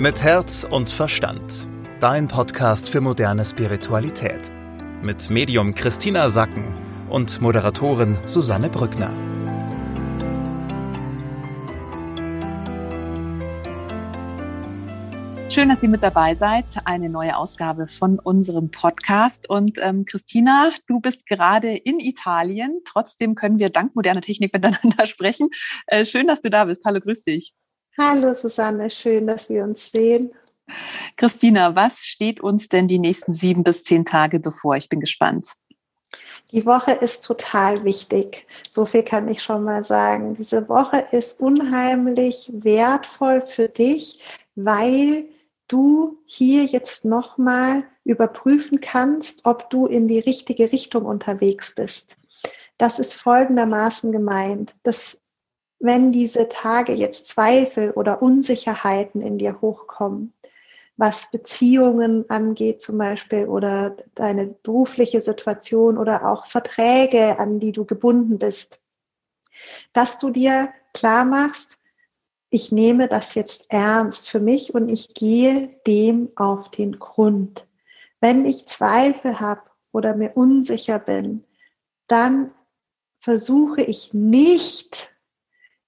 Mit Herz und Verstand. Dein Podcast für moderne Spiritualität. Mit Medium Christina Sacken und Moderatorin Susanne Brückner. Schön, dass ihr mit dabei seid. Eine neue Ausgabe von unserem Podcast. Und ähm, Christina, du bist gerade in Italien. Trotzdem können wir dank moderner Technik miteinander sprechen. Äh, schön, dass du da bist. Hallo, grüß dich. Hallo Susanne, schön, dass wir uns sehen. Christina, was steht uns denn die nächsten sieben bis zehn Tage bevor? Ich bin gespannt. Die Woche ist total wichtig. So viel kann ich schon mal sagen. Diese Woche ist unheimlich wertvoll für dich, weil du hier jetzt nochmal überprüfen kannst, ob du in die richtige Richtung unterwegs bist. Das ist folgendermaßen gemeint. Das wenn diese Tage jetzt Zweifel oder Unsicherheiten in dir hochkommen, was Beziehungen angeht zum Beispiel oder deine berufliche Situation oder auch Verträge, an die du gebunden bist, dass du dir klar machst, ich nehme das jetzt ernst für mich und ich gehe dem auf den Grund. Wenn ich Zweifel habe oder mir unsicher bin, dann versuche ich nicht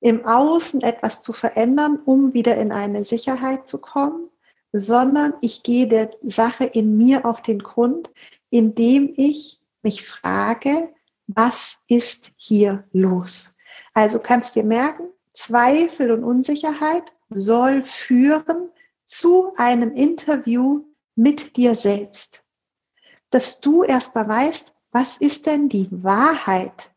im Außen etwas zu verändern, um wieder in eine Sicherheit zu kommen, sondern ich gehe der Sache in mir auf den Grund, indem ich mich frage, was ist hier los? Also kannst dir merken, Zweifel und Unsicherheit soll führen zu einem Interview mit dir selbst. Dass du erstmal weißt, was ist denn die Wahrheit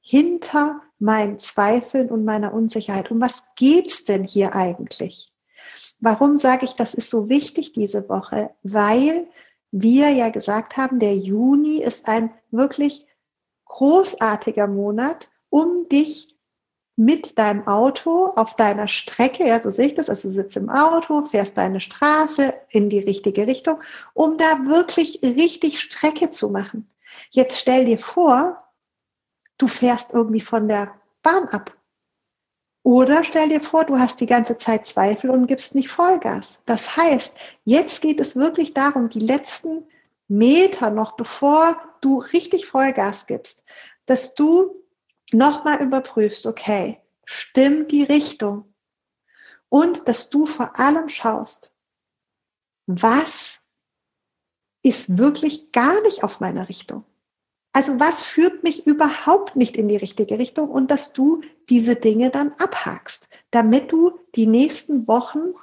hinter meinen Zweifeln und meiner Unsicherheit. Um was geht's denn hier eigentlich? Warum sage ich, das ist so wichtig diese Woche? Weil wir ja gesagt haben, der Juni ist ein wirklich großartiger Monat, um dich mit deinem Auto auf deiner Strecke, ja, so sehe ich das, also du sitzt im Auto, fährst deine Straße in die richtige Richtung, um da wirklich richtig Strecke zu machen. Jetzt stell dir vor, du fährst irgendwie von der Bahn ab. Oder stell dir vor, du hast die ganze Zeit Zweifel und gibst nicht Vollgas. Das heißt, jetzt geht es wirklich darum, die letzten Meter noch, bevor du richtig Vollgas gibst, dass du nochmal überprüfst, okay, stimmt die Richtung? Und dass du vor allem schaust, was ist wirklich gar nicht auf meiner Richtung? Also was führt mich überhaupt nicht in die richtige Richtung und dass du diese Dinge dann abhakst, damit du die nächsten Wochen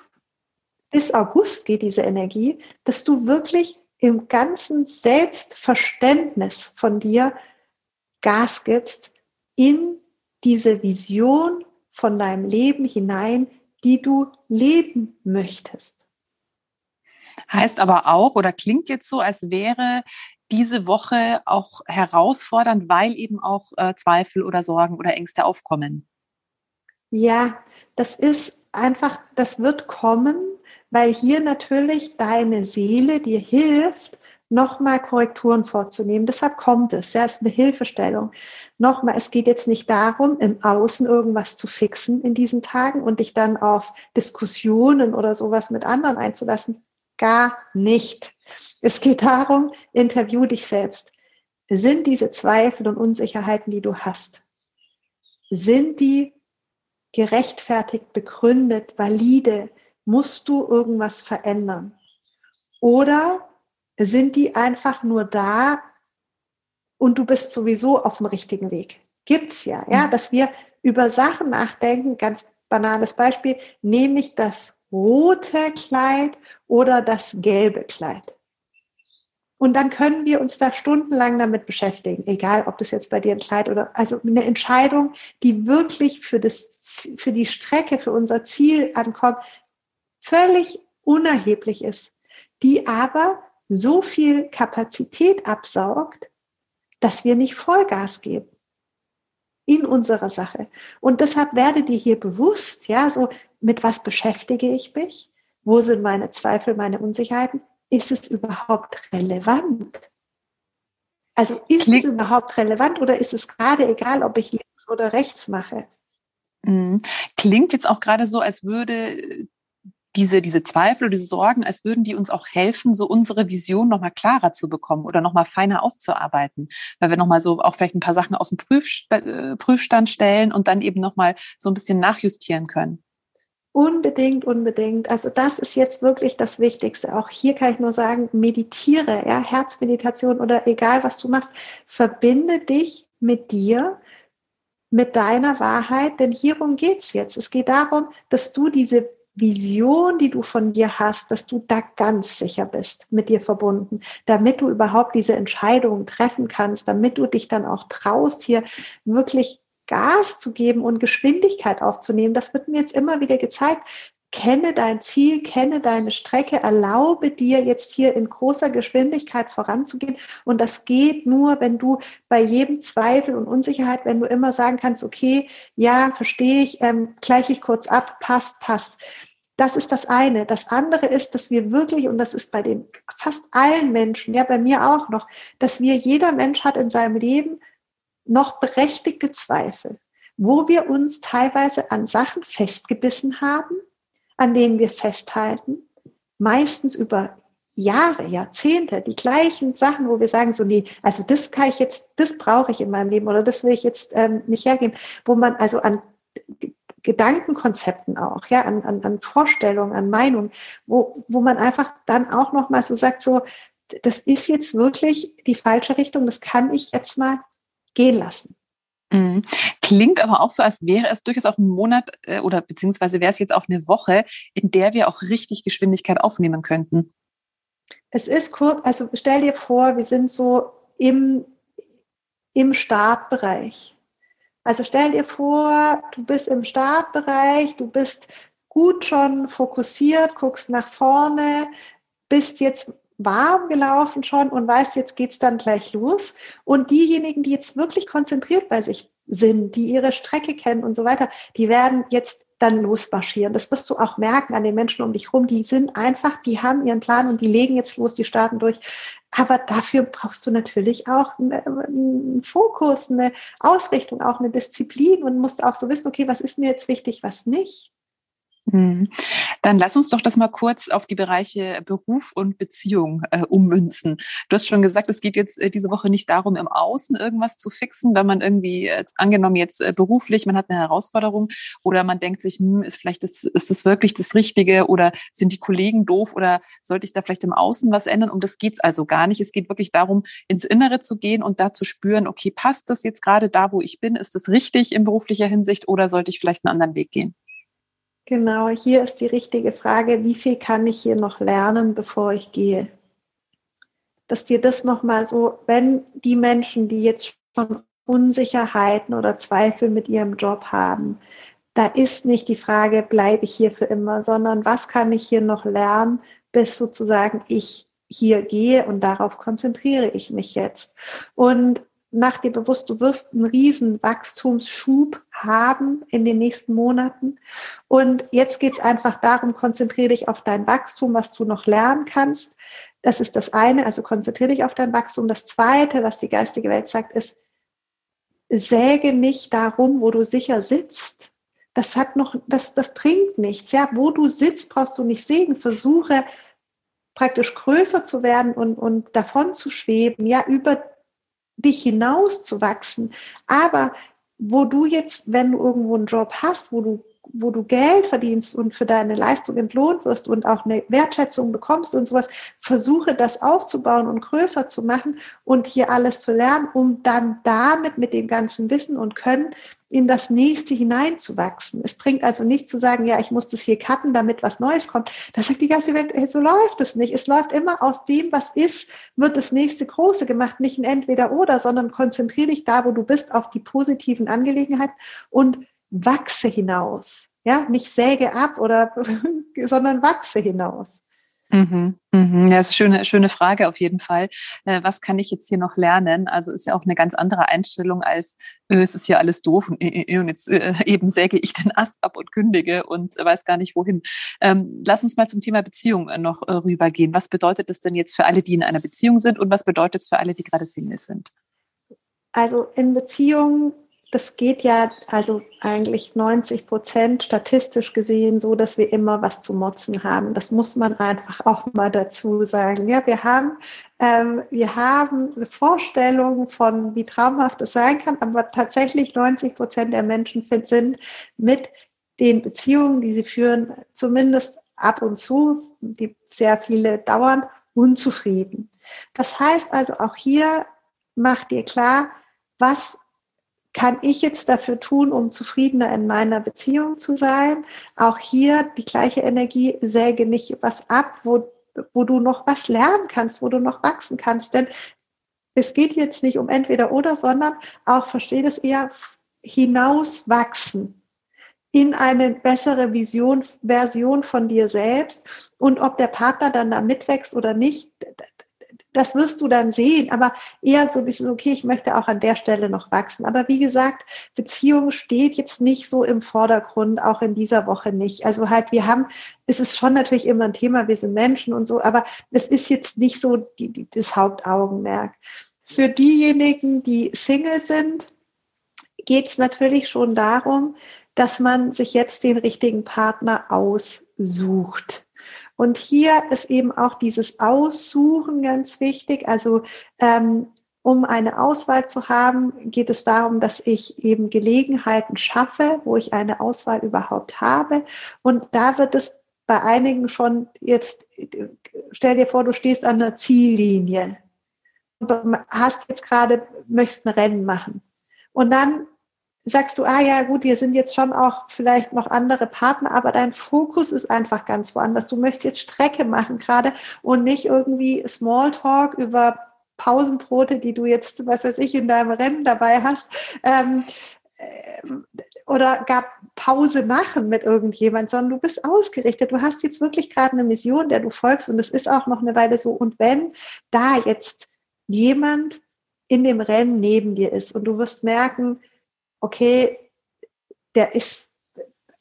bis August geht diese Energie, dass du wirklich im ganzen Selbstverständnis von dir Gas gibst in diese Vision von deinem Leben hinein, die du leben möchtest. Heißt aber auch oder klingt jetzt so, als wäre diese Woche auch herausfordernd, weil eben auch äh, Zweifel oder Sorgen oder Ängste aufkommen? Ja, das ist einfach, das wird kommen, weil hier natürlich deine Seele dir hilft, nochmal Korrekturen vorzunehmen. Deshalb kommt es. Ja, es ist eine Hilfestellung. Nochmal, es geht jetzt nicht darum, im Außen irgendwas zu fixen in diesen Tagen und dich dann auf Diskussionen oder sowas mit anderen einzulassen. Gar nicht. Es geht darum, interview dich selbst. Sind diese Zweifel und Unsicherheiten, die du hast, sind die gerechtfertigt, begründet, valide? Musst du irgendwas verändern? Oder sind die einfach nur da und du bist sowieso auf dem richtigen Weg? Gibt's ja, ja, mhm. dass wir über Sachen nachdenken, ganz banales Beispiel, nämlich das rote Kleid oder das gelbe Kleid. Und dann können wir uns da stundenlang damit beschäftigen, egal ob das jetzt bei dir ein Kleid oder also eine Entscheidung, die wirklich für das für die Strecke, für unser Ziel ankommt, völlig unerheblich ist, die aber so viel Kapazität absaugt, dass wir nicht Vollgas geben in unserer Sache. Und deshalb werde dir hier bewusst, ja, so mit was beschäftige ich mich? Wo sind meine Zweifel, meine Unsicherheiten? ist es überhaupt relevant? Also ist Klingt, es überhaupt relevant oder ist es gerade egal, ob ich links oder rechts mache? Mhm. Klingt jetzt auch gerade so, als würde diese, diese Zweifel, diese Sorgen, als würden die uns auch helfen, so unsere Vision nochmal klarer zu bekommen oder nochmal feiner auszuarbeiten. Weil wir nochmal so auch vielleicht ein paar Sachen aus dem äh, Prüfstand stellen und dann eben nochmal so ein bisschen nachjustieren können. Unbedingt, unbedingt. Also das ist jetzt wirklich das Wichtigste. Auch hier kann ich nur sagen, meditiere, ja, Herzmeditation oder egal was du machst, verbinde dich mit dir, mit deiner Wahrheit, denn hierum geht's jetzt. Es geht darum, dass du diese Vision, die du von dir hast, dass du da ganz sicher bist, mit dir verbunden, damit du überhaupt diese Entscheidungen treffen kannst, damit du dich dann auch traust, hier wirklich Gas zu geben und Geschwindigkeit aufzunehmen. Das wird mir jetzt immer wieder gezeigt. Kenne dein Ziel, kenne deine Strecke, erlaube dir jetzt hier in großer Geschwindigkeit voranzugehen. Und das geht nur, wenn du bei jedem Zweifel und Unsicherheit, wenn du immer sagen kannst, okay, ja, verstehe ich, ähm, gleiche ich kurz ab, passt, passt. Das ist das eine. Das andere ist, dass wir wirklich, und das ist bei den fast allen Menschen, ja, bei mir auch noch, dass wir, jeder Mensch hat in seinem Leben noch berechtigte Zweifel, wo wir uns teilweise an Sachen festgebissen haben, an denen wir festhalten, meistens über Jahre, Jahrzehnte, die gleichen Sachen, wo wir sagen, so, nee, also das kann ich jetzt, das brauche ich in meinem Leben oder das will ich jetzt ähm, nicht hergeben, wo man also an Gedankenkonzepten auch, ja, an, an, an Vorstellungen, an Meinungen, wo, wo man einfach dann auch nochmal so sagt, so, das ist jetzt wirklich die falsche Richtung, das kann ich jetzt mal gehen lassen. Mhm. Klingt aber auch so, als wäre es durchaus auch ein Monat äh, oder beziehungsweise wäre es jetzt auch eine Woche, in der wir auch richtig Geschwindigkeit aufnehmen könnten. Es ist kurz, also stell dir vor, wir sind so im, im Startbereich. Also stell dir vor, du bist im Startbereich, du bist gut schon fokussiert, guckst nach vorne, bist jetzt warm gelaufen schon und weißt, jetzt geht's dann gleich los. Und diejenigen, die jetzt wirklich konzentriert bei sich sind, die ihre Strecke kennen und so weiter, die werden jetzt dann losmarschieren. Das wirst du auch merken an den Menschen um dich rum. Die sind einfach, die haben ihren Plan und die legen jetzt los, die starten durch. Aber dafür brauchst du natürlich auch einen Fokus, eine Ausrichtung, auch eine Disziplin und musst auch so wissen, okay, was ist mir jetzt wichtig, was nicht. Mhm. Dann lass uns doch das mal kurz auf die Bereiche Beruf und Beziehung äh, ummünzen. Du hast schon gesagt, es geht jetzt äh, diese Woche nicht darum, im Außen irgendwas zu fixen, wenn man irgendwie, äh, angenommen jetzt äh, beruflich, man hat eine Herausforderung oder man denkt sich, hm, ist vielleicht das, ist das wirklich das Richtige oder sind die Kollegen doof oder sollte ich da vielleicht im Außen was ändern? Um das geht's also gar nicht. Es geht wirklich darum, ins Innere zu gehen und da zu spüren, okay, passt das jetzt gerade da, wo ich bin? Ist das richtig in beruflicher Hinsicht oder sollte ich vielleicht einen anderen Weg gehen? Genau, hier ist die richtige Frage, wie viel kann ich hier noch lernen, bevor ich gehe? Dass dir das nochmal so, wenn die Menschen, die jetzt schon Unsicherheiten oder Zweifel mit ihrem Job haben, da ist nicht die Frage, bleibe ich hier für immer, sondern was kann ich hier noch lernen, bis sozusagen ich hier gehe und darauf konzentriere ich mich jetzt. Und mach dir bewusst, du wirst einen riesen Wachstumsschub haben in den nächsten Monaten. Und jetzt geht es einfach darum, konzentriere dich auf dein Wachstum, was du noch lernen kannst. Das ist das eine, also konzentriere dich auf dein Wachstum. Das zweite, was die geistige Welt sagt, ist, säge nicht darum, wo du sicher sitzt. Das hat noch, das, das bringt nichts. Ja, wo du sitzt, brauchst du nicht sägen. Versuche praktisch größer zu werden und, und davon zu schweben, ja, über dich hinaus zu wachsen. Aber wo du jetzt, wenn du irgendwo einen Job hast, wo du wo du Geld verdienst und für deine Leistung entlohnt wirst und auch eine Wertschätzung bekommst und sowas, versuche das aufzubauen und größer zu machen und hier alles zu lernen, um dann damit mit dem ganzen Wissen und Können in das nächste hineinzuwachsen. Es bringt also nicht zu sagen, ja, ich muss das hier cutten, damit was Neues kommt. Da sagt die ganze Welt, hey, so läuft es nicht. Es läuft immer aus dem, was ist, wird das nächste Große gemacht, nicht ein Entweder-Oder, sondern konzentriere dich da, wo du bist, auf die positiven Angelegenheiten und wachse hinaus. Ja, nicht säge ab oder, sondern wachse hinaus. Mhm, mhm. Ja, das ist eine schöne, schöne Frage auf jeden Fall. Äh, was kann ich jetzt hier noch lernen? Also ist ja auch eine ganz andere Einstellung als, äh, es ist hier alles doof und, äh, äh und jetzt äh, eben säge ich den Ast ab und kündige und weiß gar nicht wohin. Ähm, lass uns mal zum Thema Beziehung äh, noch rübergehen. Was bedeutet das denn jetzt für alle, die in einer Beziehung sind und was bedeutet es für alle, die gerade Single sind? Also in Beziehungen das geht ja also eigentlich 90 Prozent statistisch gesehen so, dass wir immer was zu motzen haben. Das muss man einfach auch mal dazu sagen. Ja, wir haben, ähm, wir haben eine Vorstellung von, wie traumhaft es sein kann, aber tatsächlich 90 Prozent der Menschen sind mit den Beziehungen, die sie führen, zumindest ab und zu, die sehr viele dauern, unzufrieden. Das heißt also auch hier, mach dir klar, was kann ich jetzt dafür tun, um zufriedener in meiner Beziehung zu sein? Auch hier die gleiche Energie, säge nicht was ab, wo, wo du noch was lernen kannst, wo du noch wachsen kannst. Denn es geht jetzt nicht um entweder oder, sondern auch, verstehe das eher, hinauswachsen in eine bessere Vision, Version von dir selbst. Und ob der Partner dann da mitwächst oder nicht, das wirst du dann sehen, aber eher so dieses, okay, ich möchte auch an der Stelle noch wachsen. Aber wie gesagt, Beziehung steht jetzt nicht so im Vordergrund, auch in dieser Woche nicht. Also halt, wir haben, es ist schon natürlich immer ein Thema, wir sind Menschen und so, aber es ist jetzt nicht so die, die, das Hauptaugenmerk. Für diejenigen, die Single sind, geht es natürlich schon darum, dass man sich jetzt den richtigen Partner aussucht. Und hier ist eben auch dieses Aussuchen ganz wichtig. Also ähm, um eine Auswahl zu haben, geht es darum, dass ich eben Gelegenheiten schaffe, wo ich eine Auswahl überhaupt habe. Und da wird es bei einigen schon jetzt, stell dir vor, du stehst an der Ziellinie und hast jetzt gerade, möchtest ein Rennen machen. Und dann sagst du, ah ja, gut, hier sind jetzt schon auch vielleicht noch andere Partner, aber dein Fokus ist einfach ganz woanders. Du möchtest jetzt Strecke machen gerade und nicht irgendwie Smalltalk über Pausenbrote, die du jetzt, was weiß ich, in deinem Rennen dabei hast. Ähm, äh, oder gar Pause machen mit irgendjemand, sondern du bist ausgerichtet. Du hast jetzt wirklich gerade eine Mission, der du folgst und es ist auch noch eine Weile so. Und wenn da jetzt jemand in dem Rennen neben dir ist und du wirst merken, okay, der ist,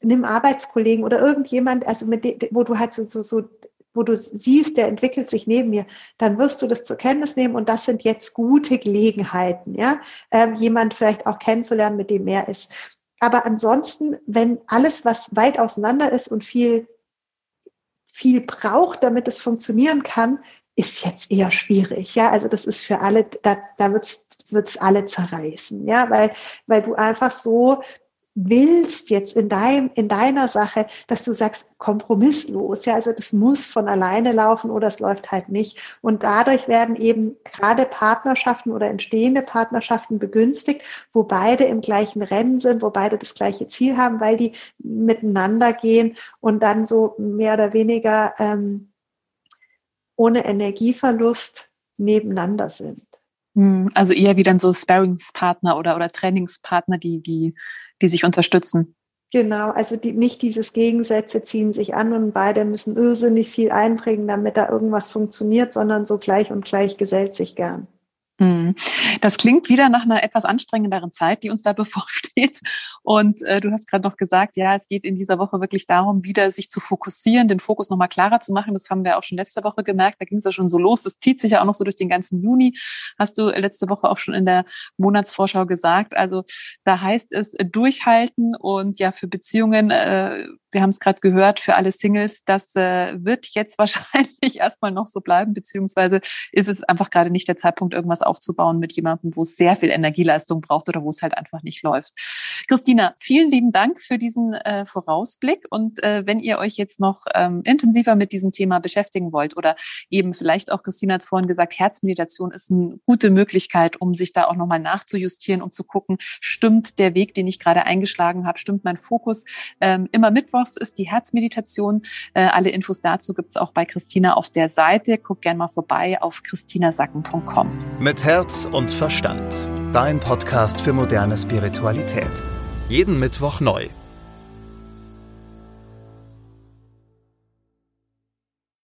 nimm Arbeitskollegen oder irgendjemand, also mit dem, wo du halt so, so, so, wo du siehst, der entwickelt sich neben mir, dann wirst du das zur Kenntnis nehmen und das sind jetzt gute Gelegenheiten, ja, ähm, jemand vielleicht auch kennenzulernen, mit dem mehr ist. Aber ansonsten, wenn alles, was weit auseinander ist und viel, viel braucht, damit es funktionieren kann, ist jetzt eher schwierig. Ja, also das ist für alle, da, da wird's wird's alle zerreißen. Ja, weil, weil du einfach so willst jetzt in deinem, in deiner Sache, dass du sagst, kompromisslos. Ja, also das muss von alleine laufen oder es läuft halt nicht. Und dadurch werden eben gerade Partnerschaften oder entstehende Partnerschaften begünstigt, wo beide im gleichen Rennen sind, wo beide das gleiche Ziel haben, weil die miteinander gehen und dann so mehr oder weniger ähm, ohne Energieverlust nebeneinander sind. Hm, also eher wie dann so Sparringspartner oder, oder Trainingspartner, die, die, die sich unterstützen. Genau, also die, nicht dieses Gegensätze ziehen sich an und beide müssen irrsinnig viel einbringen, damit da irgendwas funktioniert, sondern so gleich und gleich gesellt sich gern. Mhm. Das klingt wieder nach einer etwas anstrengenderen Zeit, die uns da bevorsteht. Und äh, du hast gerade noch gesagt, ja, es geht in dieser Woche wirklich darum, wieder sich zu fokussieren, den Fokus nochmal klarer zu machen. Das haben wir auch schon letzte Woche gemerkt. Da ging es ja schon so los. Das zieht sich ja auch noch so durch den ganzen Juni. Hast du letzte Woche auch schon in der Monatsvorschau gesagt. Also da heißt es durchhalten und ja, für Beziehungen äh, wir haben es gerade gehört, für alle Singles, das äh, wird jetzt wahrscheinlich erstmal noch so bleiben, beziehungsweise ist es einfach gerade nicht der Zeitpunkt, irgendwas aufzubauen mit jemandem, wo es sehr viel Energieleistung braucht oder wo es halt einfach nicht läuft. Christina, vielen lieben Dank für diesen äh, Vorausblick und äh, wenn ihr euch jetzt noch ähm, intensiver mit diesem Thema beschäftigen wollt oder eben vielleicht auch, Christina hat es vorhin gesagt, Herzmeditation ist eine gute Möglichkeit, um sich da auch nochmal nachzujustieren, um zu gucken, stimmt der Weg, den ich gerade eingeschlagen habe, stimmt mein Fokus ähm, immer Mittwoch mittwochs ist die Herzmeditation. Äh, alle Infos dazu gibt's auch bei Christina auf der Seite. Guck gerne mal vorbei auf christinasacken.com. Mit Herz und Verstand. Dein Podcast für moderne Spiritualität. Jeden Mittwoch neu.